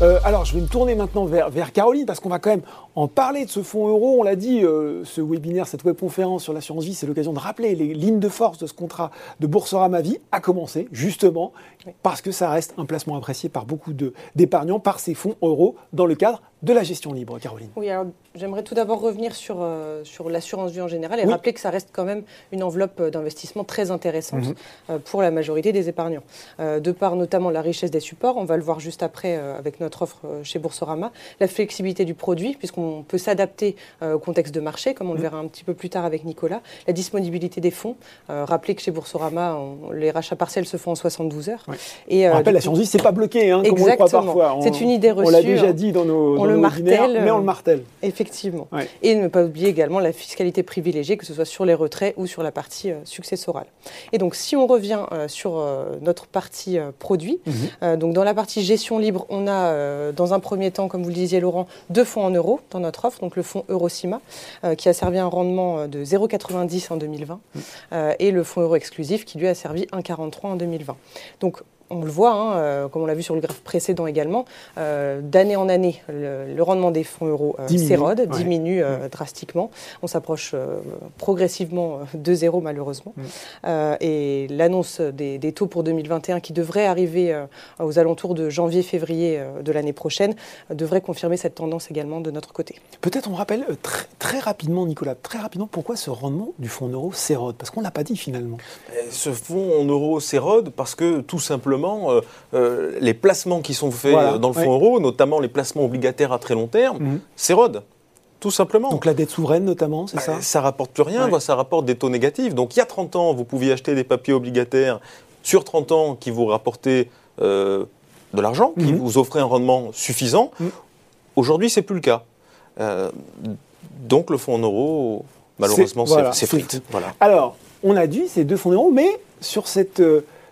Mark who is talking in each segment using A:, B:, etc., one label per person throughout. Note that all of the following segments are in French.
A: Uh. Euh, alors, je vais me tourner maintenant vers, vers Caroline parce qu'on va quand même en parler de ce fonds euro. On l'a dit, euh, ce webinaire, cette webconférence sur l'assurance vie, c'est l'occasion de rappeler les lignes de force de ce contrat de Boursorama Vie a commencé justement parce que ça reste un placement apprécié par beaucoup d'épargnants par ces fonds euros dans le cadre de la gestion libre, Caroline.
B: Oui, alors j'aimerais tout d'abord revenir sur, euh, sur l'assurance vie en général et rappeler que ça reste quand même une enveloppe d'investissement très intéressante mhm. pour la majorité des épargnants. de par notamment la richesse des supports, on va le voir juste après avec notre offre chez Boursorama, la flexibilité du produit, puisqu'on peut s'adapter au contexte de marché, comme on le mm. verra un petit peu plus tard avec Nicolas, la disponibilité des fonds. Euh, rappelez que chez Boursorama, les rachats partiels se font en 72 heures.
A: Et, on rappelle, la vie, c'est pas bloqué, hein, comme on le croit parfois.
B: C'est une idée reçue.
A: On l'a déjà dit dans nos, on le martèle, mais on le martèle.
B: Effectivement. Et ne pas oublier également la fiscalité privilégiée, que ce soit sur les retraits ou sur la partie successorale. Et donc, si on revient sur notre partie produit, mm-hmm. donc dans la partie gestion libre, on a euh, dans un premier temps, comme vous le disiez Laurent, deux fonds en euros dans notre offre, donc le fonds Eurocima, euh, qui a servi un rendement euh, de 0,90 en 2020, mm. et le fonds euro exclusif, qui lui a servi 1,43 en 2020. Donc on le voit, hein, euh, comme on l'a vu sur le graphe précédent également, euh, d'année en année, le, rendement des fonds euros euh, s'érode, diminue drastiquement. On s'approche progressivement de zéro, malheureusement. Et l'annonce des, taux pour 2021, qui devrait arriver aux alentours de janvier-février de l'année prochaine, devrait confirmer cette tendance également de notre côté.
A: Peut-être on rappelle très, très, rapidement, Nicolas, très rapidement, pourquoi ce rendement du fonds euro s'érode Parce qu'on ne l'a pas dit finalement.
C: Ce fonds en euros s'érode parce que tout simplement, euh, euh, les placements qui sont faits dans le fonds euro, notamment les placements obligataires à très long terme, mhm. s'érodent. Tout simplement.
A: Donc la dette souveraine notamment, c'est bah, ça?
C: Ça rapporte plus rien, ça rapporte des taux négatifs. Donc il y a 30 ans, vous pouviez acheter des papiers obligataires sur 30 ans qui vous rapportaient euh, de l'argent, qui mhm. vous offraient un rendement suffisant. Aujourd'hui, Aujourd'hui, c'est plus le cas. Donc le fonds en euros, malheureusement, c'est frites.
A: Voilà. Alors, on a dit ces deux fonds euros, mais sur cette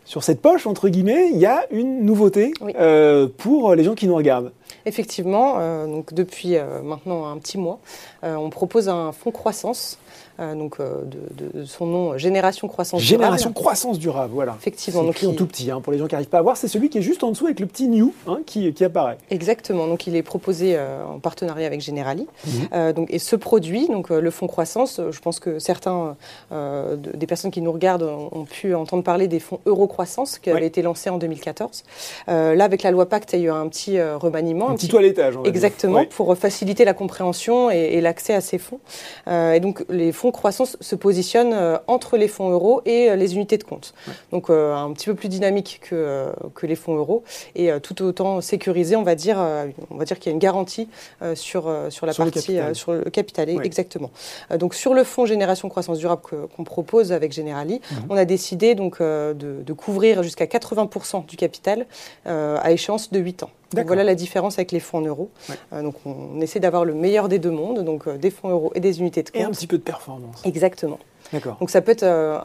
A: sur cette poche, entre guillemets, il y a une nouveauté euh, pour les gens qui nous regardent.
B: Effectivement, euh, donc depuis euh, maintenant un petit mois, on propose un fonds croissance donc de, son nom Génération Croissance
A: Durable. Génération Croissance Durable, voilà.
B: Effectivement.
A: Donc en tout petit, hein, pour les gens qui n'arrivent pas à voir, c'est celui qui est juste en dessous avec le petit New hein, qui, qui, apparaît.
B: Exactement. Donc il est proposé en partenariat avec Generali. Mhm. donc, et ce produit, donc le fonds croissance, je pense que certains des personnes qui nous regardent ont, pu entendre parler des fonds Eurocroissance qui avaient été lancés en 2014. là, avec la loi Pacte, il y a eu un petit remaniement.
A: Un, petit, toilettage.
B: Exactement, pour faciliter la compréhension et, et l'accès à ces fonds. et donc les fonds croissance se positionne euh, entre les fonds euros et euh, les unités de compte. Donc euh, un petit peu plus dynamique que, que les fonds euros et tout autant sécurisé, on va dire, on va dire qu'il y a une garantie sur, sur la partie, sur le capital, exactement. donc sur le fonds Génération Croissance Durable qu'on propose avec Generali, mhm. on a décidé donc de, de couvrir jusqu'à 80% du capital à échéance de 8 ans. Donc voilà la différence avec les fonds en euros. Euh, donc on essaie d'avoir le meilleur des deux mondes, donc euh, des fonds euros et des unités de compte.
A: Et un petit peu de performance.
B: Exactement. Donc ça peut être euh,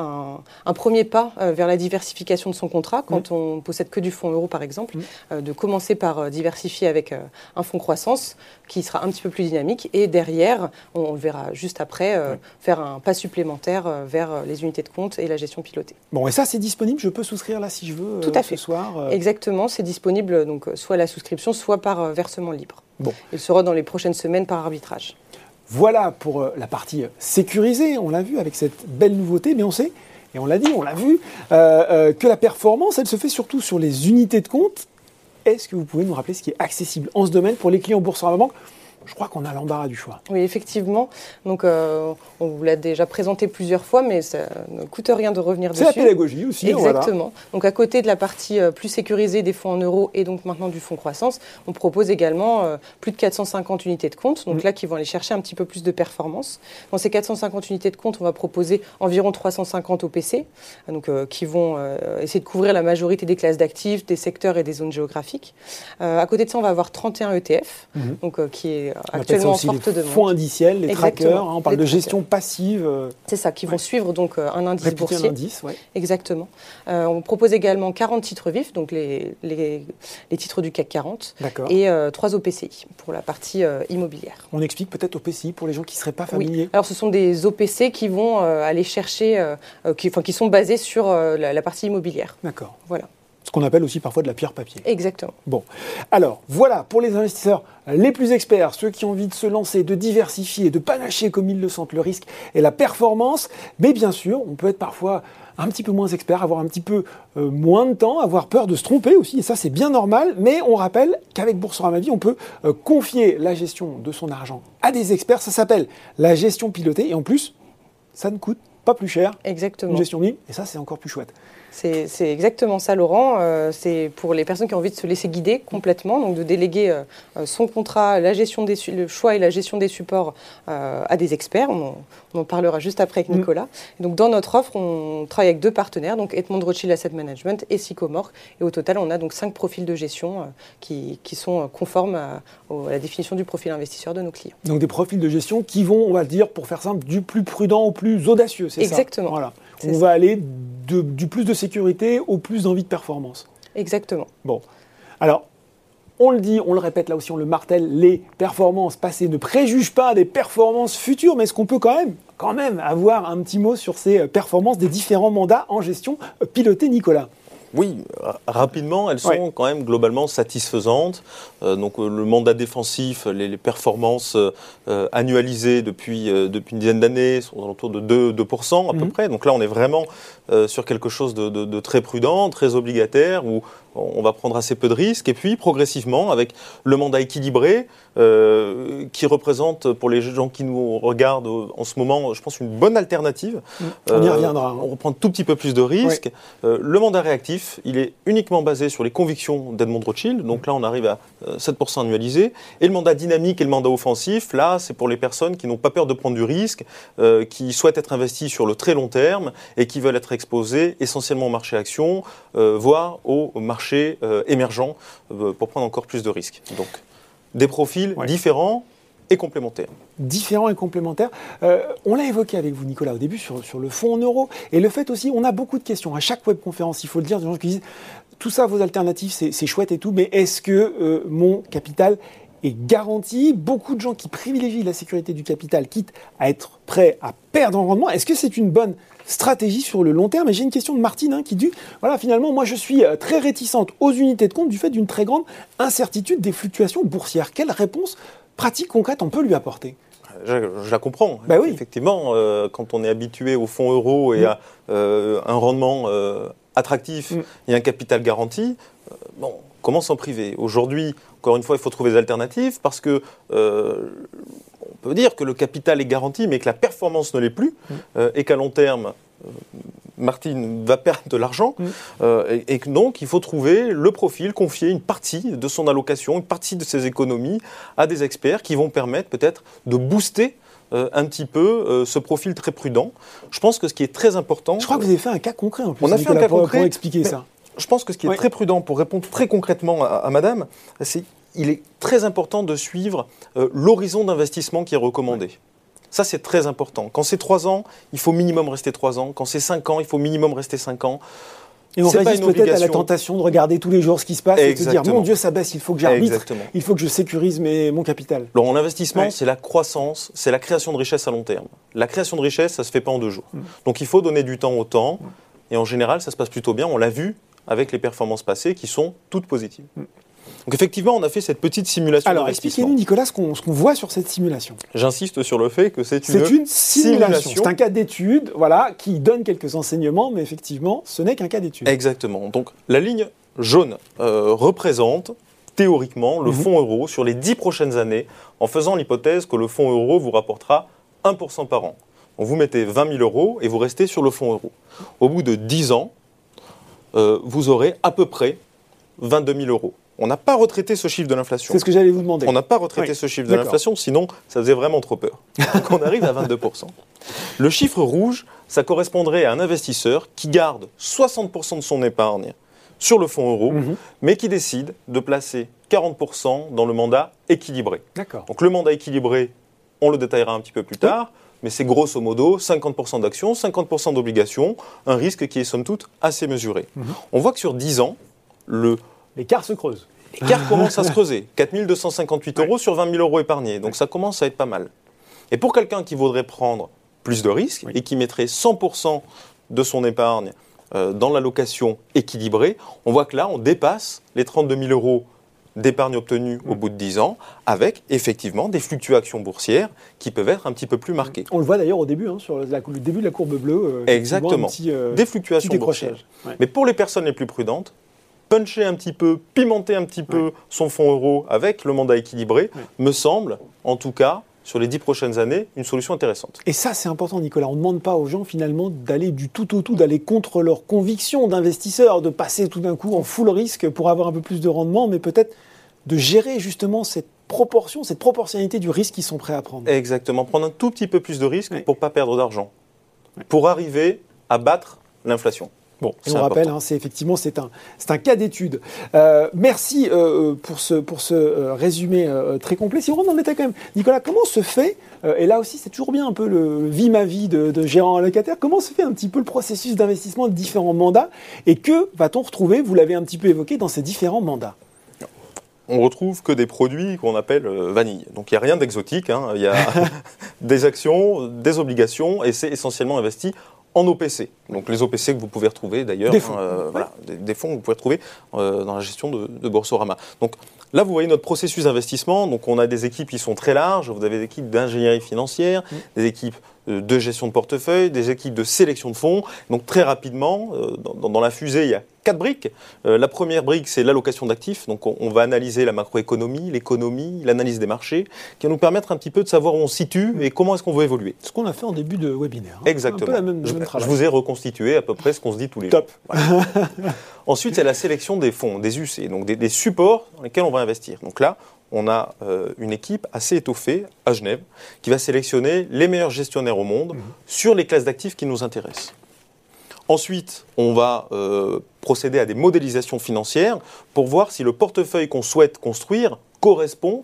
B: un, premier pas euh, vers la diversification de son contrat quand on on possède que du fonds euro par exemple, mm. euh, de commencer par diversifier avec un fonds croissance qui sera un petit peu plus dynamique et derrière, on, le verra juste après, faire un pas supplémentaire vers les unités de compte et la gestion pilotée.
A: Bon et ça c'est disponible, je peux souscrire là si je veux
B: Tout à fait.
A: ce soir
B: Exactement, c'est disponible donc soit la souscription soit par versement libre. Bon. Il sera dans les prochaines semaines par arbitrage.
A: Voilà pour euh, la partie sécurisée, on l'a vu avec cette belle nouveauté, mais on sait, et on l'a dit, on l'a vu, euh, euh, que la performance, elle se fait surtout sur les unités de compte. Est-ce que vous pouvez nous rappeler ce qui est accessible en ce domaine pour les clients Boursorama Banque? Je crois qu'on a l'embarras du choix.
B: Oui, effectivement. Donc, euh, on vous l'a déjà présenté plusieurs fois, mais ça ne coûte rien de revenir dessus.
A: C'est la pédagogie aussi.
B: Exactement. Donc, à côté de la partie euh, plus sécurisée des fonds en euros et donc maintenant du fonds croissance, on propose également euh, plus de 450 unités de compte, donc mm. là qui vont aller chercher un petit peu plus de performance. Dans ces 450 unités de compte, on va proposer environ 350 OPC, donc qui vont essayer de couvrir la majorité des classes d'actifs, des secteurs et des zones géographiques. à côté de ça, on va avoir 31 ETF, mm-hmm. donc qui est actuellement
A: aussi les fonds indiciels, les trackers, hein, on parle de gestion passive. Euh,
B: C'est ça, qui vont suivre donc euh, un indice boursier. Un indice, ouais. Exactement. Euh, on propose également 40 titres vifs, donc les, les, titres du CAC 40, et 3 OPCI pour la partie immobilière.
A: On explique peut-être OPCI pour les gens qui ne seraient pas familiers.
B: Alors ce sont des OPC qui vont aller chercher, qui, qui sont basés sur la, la partie immobilière.
A: D'accord.
B: Voilà.
A: Ce qu'on appelle aussi parfois de la pierre papier.
B: Exactement.
A: Bon, alors voilà, pour les investisseurs les plus experts, ceux qui ont envie de se lancer, de diversifier, de panacher comme ils le sentent le risque et la performance, mais bien sûr, on peut être parfois un petit peu moins expert, avoir un petit peu euh, moins de temps, avoir peur de se tromper aussi, et ça c'est bien normal, mais on rappelle qu'avec Boursorama Vie, on peut euh, confier la gestion de son argent à des experts, ça s'appelle la gestion pilotée, et en plus, ça ne coûte pas plus cher.
B: Exactement.
A: Une gestion libre, et ça c'est encore plus chouette.
B: C'est exactement ça, Laurent. Euh, c'est pour les personnes qui ont envie de se laisser guider complètement, donc de déléguer euh, euh, son contrat, la gestion des, le choix et la gestion des supports à des experts. On, en parlera juste après avec mm. Nicolas. donc dans notre offre, on travaille avec deux partenaires, donc Edmond Rothschild Asset Management et Sycomore. Et au total, on a donc cinq profils de gestion qui, qui, sont conformes à, la définition du profil investisseur de nos clients.
A: Donc des profils de gestion qui vont, on va le dire, pour faire simple, du plus prudent au plus audacieux, c'est
B: ça? Exactement.
A: Voilà. On va aller du plus de sécurité au plus d'envie de performance.
B: Exactement.
A: Bon. Alors, on le dit, on le répète là aussi, on le martèle, les performances passées ne préjugent pas des performances futures, mais est-ce qu'on peut quand même, quand même avoir un petit mot sur ces performances des différents mandats en gestion pilotés, Nicolas?
C: Oui, rapidement, elles sont quand même globalement satisfaisantes. Euh, donc euh, le mandat défensif, les, performances euh, annualisées depuis, depuis une dizaine d'années sont autour de 2, 2% à peu mhm. près. Donc là, on est vraiment sur quelque chose de, de, très prudent, très obligataire, où on va prendre assez peu de risques. Et puis, progressivement, avec le mandat équilibré, euh, qui représente pour les gens qui nous regardent en ce moment, je pense, une bonne alternative.
A: Mm. On y euh, reviendra. Hein.
C: On reprend tout petit peu plus de risques. Euh, le mandat réactif, il est uniquement basé sur les convictions d'Edmond Rothschild. Donc là, on arrive à 7% annualisé. Et le mandat dynamique et le mandat offensif, là, c'est pour les personnes qui n'ont pas peur de prendre du risque, qui souhaitent être investies sur le très long terme et qui veulent être exposées essentiellement au marché action, voire au marché euh, émergents euh, pour prendre encore plus de risques. Donc, des profils différents et complémentaires.
A: Différents et complémentaires. Euh, on l'a évoqué avec vous, Nicolas, au début sur, sur le fonds en euros. Et le fait aussi, on a beaucoup de questions. À chaque webconférence, il faut le dire, des gens qui disent tout ça, vos alternatives, c'est chouette et tout, mais est-ce que mon capital est garanti Beaucoup de gens qui privilégient la sécurité du capital, quitte à être prêts à perdre en rendement, est-ce que c'est une bonne stratégie sur le long terme? Et j'ai une question de Martine hein, qui dit, voilà, finalement, moi je suis euh, très réticente aux unités de compte du fait d'une très grande incertitude des fluctuations boursières. Quelle réponse pratique, concrète on peut lui apporter?
C: Je, la comprends.
A: Bah oui.
C: Effectivement, euh, quand on est habitué au fonds euro et mm. à euh, un rendement attractif mm. et un capital garanti, bon, comment s'en priver Aujourd'hui, encore une fois, il faut trouver des alternatives parce que on peut dire que le capital est garanti, mais que la performance ne l'est plus, mm. euh, et qu'à long terme, euh, Martine va perdre de l'argent, mm. euh, et, donc il faut trouver le profil, confier une partie de son allocation, une partie de ses économies à des experts qui vont permettre peut-être de booster un petit peu ce profil très prudent. Je pense que ce qui est très important.
A: Je crois que vous avez fait un cas concret en plus.
C: On a fait un cas concret
A: pour expliquer ça.
C: Je pense que ce qui est très prudent pour répondre très concrètement à Madame, c'est il est très important de suivre euh, l'horizon d'investissement qui est recommandé. Ça, c'est très important. Quand c'est 3 ans, il faut minimum rester 3 ans. Quand c'est 5 ans, il faut minimum rester 5 ans.
A: Et on résiste peut-être à la tentation de regarder tous les jours ce qui se passe et de se dire mon Dieu, ça baisse, il faut que j'arbitre, il faut que je sécurise mes, mon capital.
C: Alors, l'investissement, c'est la croissance, c'est la création de richesse à long terme. La création de richesse, ça ne se fait pas en deux jours. Mm. Donc, il faut donner du temps au temps. Et en général, ça se passe plutôt bien. On l'a vu avec les performances passées qui sont toutes positives. Mm. Donc effectivement, on a fait cette petite simulation.
A: Alors expliquez-nous, Nicolas, ce qu'on voit sur cette simulation.
C: J'insiste sur le fait que c'est une,
A: une simulation. C'est un cas d'étude, voilà, qui donne quelques enseignements, mais effectivement, ce n'est qu'un cas d'étude.
C: Exactement. Donc la ligne jaune euh, représente théoriquement le mhm. fonds euro sur les 10 prochaines années, en faisant l'hypothèse que le fonds euro vous rapportera 1% par an. Vous mettez 20 000 euros et vous restez sur le fonds euro. Au bout de 10 ans, euh, vous aurez à peu près 22 000 euros. On n'a pas retraité ce chiffre de l'inflation.
A: C'est ce que j'allais vous demander.
C: On n'a pas retraité ce chiffre de l'inflation, sinon ça faisait vraiment trop peur. Donc on arrive à 22%. Le chiffre rouge, ça correspondrait à un investisseur qui garde 60% de son épargne sur le fonds euro, mhm. mais qui décide de placer 40% dans le mandat équilibré.
A: D'accord.
C: Donc le mandat équilibré, on le détaillera un petit peu plus tard, mais c'est grosso modo 50% d'actions, 50% d'obligations, un risque qui est somme toute assez mesuré. Mhm. On voit que sur 10 ans, le
A: L'écart se creuse.
C: L'écart commence à se creuser. 4258 euros sur 20 000 euros épargnés. Donc ça commence à être pas mal. Et pour quelqu'un qui voudrait prendre plus de risques et qui mettrait 100% de son épargne euh, dans l'allocation équilibrée, on voit que là, on dépasse les 32 000 euros d'épargne obtenue au bout de 10 ans, avec effectivement des fluctuations boursières qui peuvent être un petit peu plus marquées.
A: On le voit d'ailleurs au début, hein, sur le début de la courbe bleue.
C: Euh, Exactement. Euh, des fluctuations boursières. Mais pour les personnes les plus prudentes, puncher un petit peu, pimenter un petit peu son fonds euro avec le mandat équilibré, me semble, en tout cas, sur les dix prochaines années, une solution intéressante.
A: Et ça, c'est important, Nicolas. On ne demande pas aux gens, finalement, d'aller du tout au tout, d'aller contre leurs convictions d'investisseurs, de passer tout d'un coup en full risque pour avoir un peu plus de rendement, mais peut-être de gérer justement cette proportion, cette proportionnalité du risque qu'ils sont prêts à prendre.
C: Exactement. Prendre un tout petit peu plus de risque pour ne pas perdre d'argent. Pour arriver à battre l'inflation.
A: Bon, on rappelle, hein, c'est effectivement c'est un, un cas d'étude. Euh, merci euh, pour ce, pour ce euh, résumé très complet. Si on rentre dans le détail quand même, Nicolas, comment se fait, et là aussi c'est toujours bien un peu le, vie ma vie de, de gérant allocataire, comment se fait un petit peu le processus d'investissement de différents mandats et que va-t-on retrouver, vous l'avez un petit peu évoqué, dans ces différents mandats?
C: On retrouve que des produits qu'on appelle vanille. Donc il n'y a rien d'exotique, hein. il y a des actions, des obligations, et c'est essentiellement investi en OPC. Donc les OPC que vous pouvez retrouver d'ailleurs,
A: des, fonds.
C: Euh, voilà, des, fonds que vous pouvez retrouver euh, dans la gestion de, de, Boursorama. Donc là, vous voyez notre processus d'investissement. Donc on a des équipes qui sont très larges. Vous avez des équipes d'ingénierie financière, mmh. des équipes euh, de gestion de portefeuille, des équipes de sélection de fonds. Donc très rapidement, dans, dans, la fusée, il y a quatre briques. Euh, la première brique, c'est l'allocation d'actifs. Donc, on, va analyser la macroéconomie, l'économie, l'analyse des marchés, qui va nous permettre un petit peu de savoir où on se situe et comment est-ce qu'on veut évoluer.
A: Ce qu'on a fait en début de webinaire.
C: Hein. Exactement. je, vous ai reconstitué à peu près ce qu'on se dit tous les
A: Top.
C: jours. Ensuite, c'est la sélection des fonds, des UC, donc des, supports dans lesquels on va investir. Donc là, on a euh, une équipe assez étoffée à Genève qui va sélectionner les meilleurs gestionnaires au monde mmh. sur les classes d'actifs qui nous intéressent. Ensuite, on va euh, procéder à des modélisations financières pour voir si le portefeuille qu'on souhaite construire correspond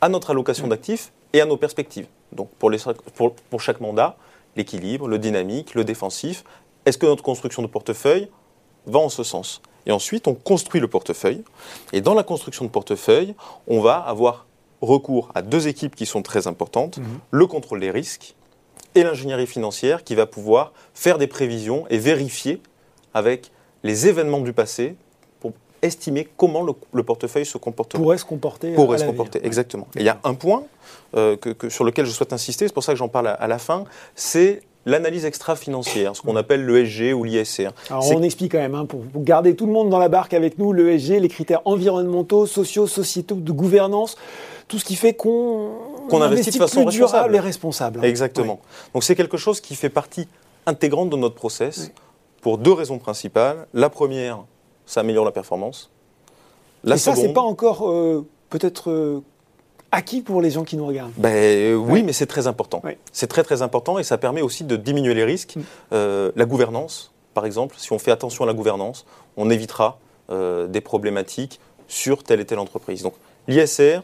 C: à notre allocation d'actifs et à nos perspectives. Donc pour, pour chaque mandat, l'équilibre, le dynamique, le défensif, est-ce que notre construction de portefeuille va en ce sens? Et ensuite, on construit le portefeuille. Et dans la construction de portefeuille, on va avoir recours à deux équipes qui sont très importantes, mmh. le contrôle des risques et l'ingénierie financière qui va pouvoir faire des prévisions et vérifier avec les événements du passé pour estimer comment le, portefeuille se comporterait.
A: Pourrait se comporter.
C: Pourrait se comporter, exactement. il y a un point euh, que, sur lequel je souhaite insister, c'est pour ça que j'en parle à, la fin, c'est l'analyse extra-financière, ce qu'on appelle l'ESG ou l'ISR.
A: Alors on explique quand même, hein, pour, garder tout le monde dans la barque avec nous, l'ESG, les critères environnementaux, sociaux, sociétaux, de gouvernance, tout ce qui fait qu'on investit, de façon plus durable et responsable.
C: Exactement. Donc c'est quelque chose qui fait partie intégrante de notre process pour deux raisons principales. La première, ça améliore la performance.
A: La et ça, c'est pas encore euh, peut-être euh, acquis pour les gens qui nous regardent.
C: Ben, oui, mais c'est très important. C'est très très important et ça permet aussi de diminuer les risques. Mm. Euh, la gouvernance, par exemple, si on fait attention à la gouvernance, on évitera des problématiques sur telle et telle entreprise. Donc l'ISR,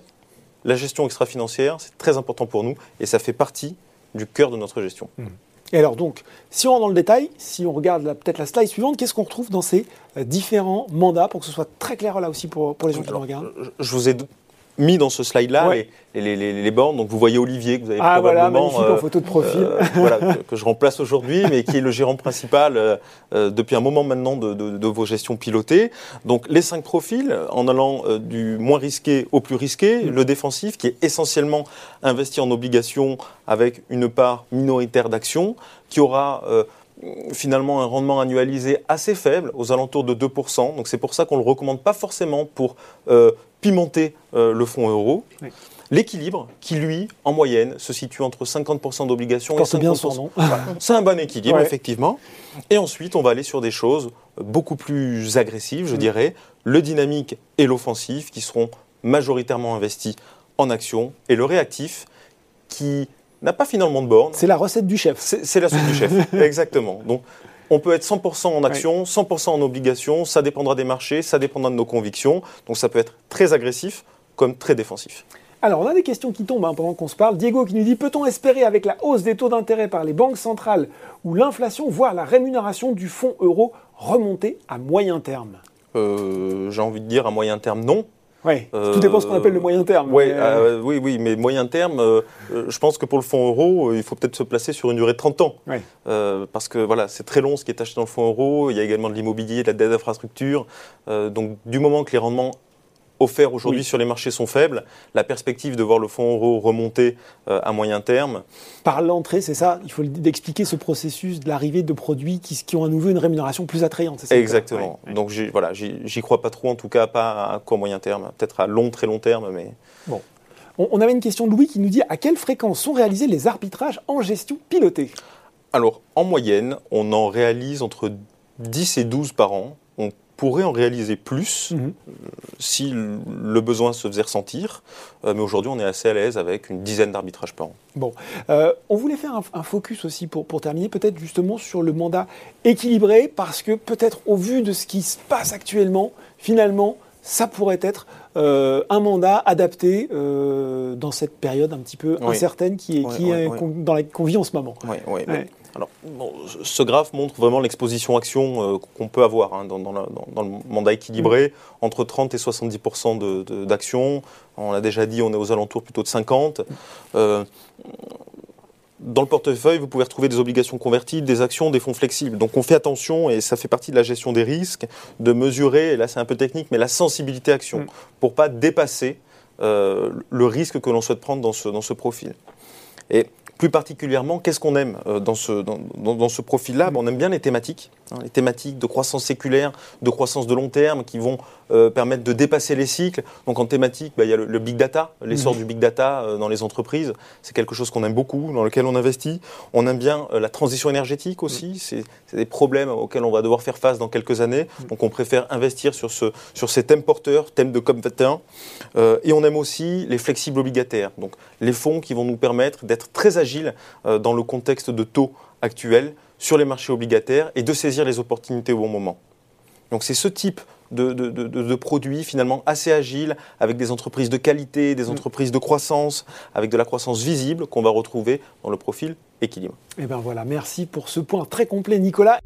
C: la gestion extra-financière, c'est très important pour nous et ça fait partie du cœur de notre gestion. Mm.
A: Et alors donc, si on rentre dans le détail, si on regarde peut-être la slide suivante, qu'est-ce qu'on retrouve dans ces euh, différents mandats pour que ce soit très clair là aussi pour, pour les gens qui nous regardent?
C: Je vous ai mis dans ce slide-là les, les, bornes. Donc vous voyez Olivier que vous avez
A: ah,
C: probablement
A: voilà, en euh, photo de profil, euh,
C: voilà, que, je remplace aujourd'hui, mais qui est le gérant principal euh, depuis un moment maintenant de, vos gestions pilotées. Donc les cinq profils, en allant du moins risqué au plus risqué, mm. le défensif qui est essentiellement investi en obligations avec une part minoritaire d'actions, qui aura finalement un rendement annualisé assez faible, aux alentours de 2%. Donc c'est pour ça qu'on ne le recommande pas forcément pour pimenter euh, le fonds euro. L'équilibre, qui lui, en moyenne, se situe entre 50% d'obligations et 50%. C'est un bon équilibre, effectivement. Et ensuite, on va aller sur des choses beaucoup plus agressives, je mm. dirais. Le dynamique et l'offensif, qui seront majoritairement investis en action. Et le réactif, qui n'a pas finalement de borne.
A: C'est la recette du chef.
C: C'est la recette du chef, exactement. Donc, on peut être 100% en action, 100% en obligation, ça dépendra des marchés, ça dépendra de nos convictions. Donc ça peut être très agressif comme très défensif.
A: Alors, on a des questions qui tombent hein, pendant qu'on se parle. Diego qui nous dit Peut-on espérer, avec la hausse des taux d'intérêt par les banques centrales ou l'inflation, voir la rémunération du fonds euro remonter à moyen terme?
C: Euh, J'ai envie de dire à moyen terme, non.
A: Ouais, tout dépend de ce qu'on appelle le moyen terme.
C: Ouais, oui, oui, mais moyen terme, je pense que pour le fonds euro, il faut peut-être se placer sur une durée de 30 ans. parce que voilà, c'est très long ce qui est acheté dans le fonds euro. Il y a également de l'immobilier, de la dette d'infrastructure. donc du moment que les rendements offerts aujourd'hui sur les marchés sont faibles. La perspective de voir le fonds euro remonter euh, à moyen terme.
A: Par l'entrée, c'est ça Il faut expliquer ce processus de l'arrivée de produits qui, ont à nouveau une rémunération plus attrayante.
C: Ça Exactement. Donc voilà, j'y crois pas trop, en tout cas pas à court moyen terme, peut-être à long, très long terme, mais.
A: Bon. On, avait une question de Louis qui nous dit à quelle fréquence sont réalisés les arbitrages en gestion pilotée?
C: Alors, en moyenne, on en réalise entre 10 et 12 par an pourrait en réaliser plus mhm. euh, si le besoin se faisait ressentir. Euh, mais aujourd'hui, on est assez à l'aise avec une dizaine d'arbitrages par an.
A: Bon, euh, on voulait faire un, focus aussi pour, pour terminer, peut-être justement sur le mandat équilibré, parce que peut-être au vu de ce qui se passe actuellement, finalement, ça pourrait être un mandat adapté dans cette période un petit peu incertaine qui est, qui est dans la qu'on vit en ce moment.
C: Oui, oui. Alors, ce graphe montre vraiment l'exposition action euh, qu'on peut avoir hein, dans, le mandat équilibré, entre 30 et 70% d'actions. On l'a déjà dit, on est aux alentours plutôt de 50. Euh, dans le portefeuille, vous pouvez retrouver des obligations convertibles, des actions, des fonds flexibles. Donc on fait attention, et ça fait partie de la gestion des risques, de mesurer, et là c'est un peu technique, mais la sensibilité action, mm. pour pas dépasser euh, le risque que l'on souhaite prendre dans ce, dans ce profil. Et plus particulièrement, qu'est-ce qu'on aime euh, dans ce, profil-là? On aime bien les thématiques, hein, les thématiques de croissance séculaire, de croissance de long terme, qui vont euh, permettre de dépasser les cycles. Donc en thématique, bah, il y a le, big data, l'essor mmh. du big data euh, dans les entreprises. C'est quelque chose qu'on aime beaucoup, dans lequel on investit. On aime bien la transition énergétique aussi. Mmh. C'est des problèmes auxquels on va devoir faire face dans quelques années. Mmh. Donc on préfère investir sur, ce, sur ces thèmes porteurs, thèmes de COP21. et on aime aussi les flexibles obligataires. Donc les fonds qui vont nous permettre d'être très agiles euh, dans le contexte de taux actuel sur les marchés obligataires et de saisir les opportunités au bon moment. Donc c'est ce type de, produits finalement assez agiles, avec des entreprises de qualité, des mm. entreprises de croissance, avec de la croissance visible qu'on va retrouver dans le profil équilibre.
A: Et eh bien voilà, merci pour ce point très complet Nicolas.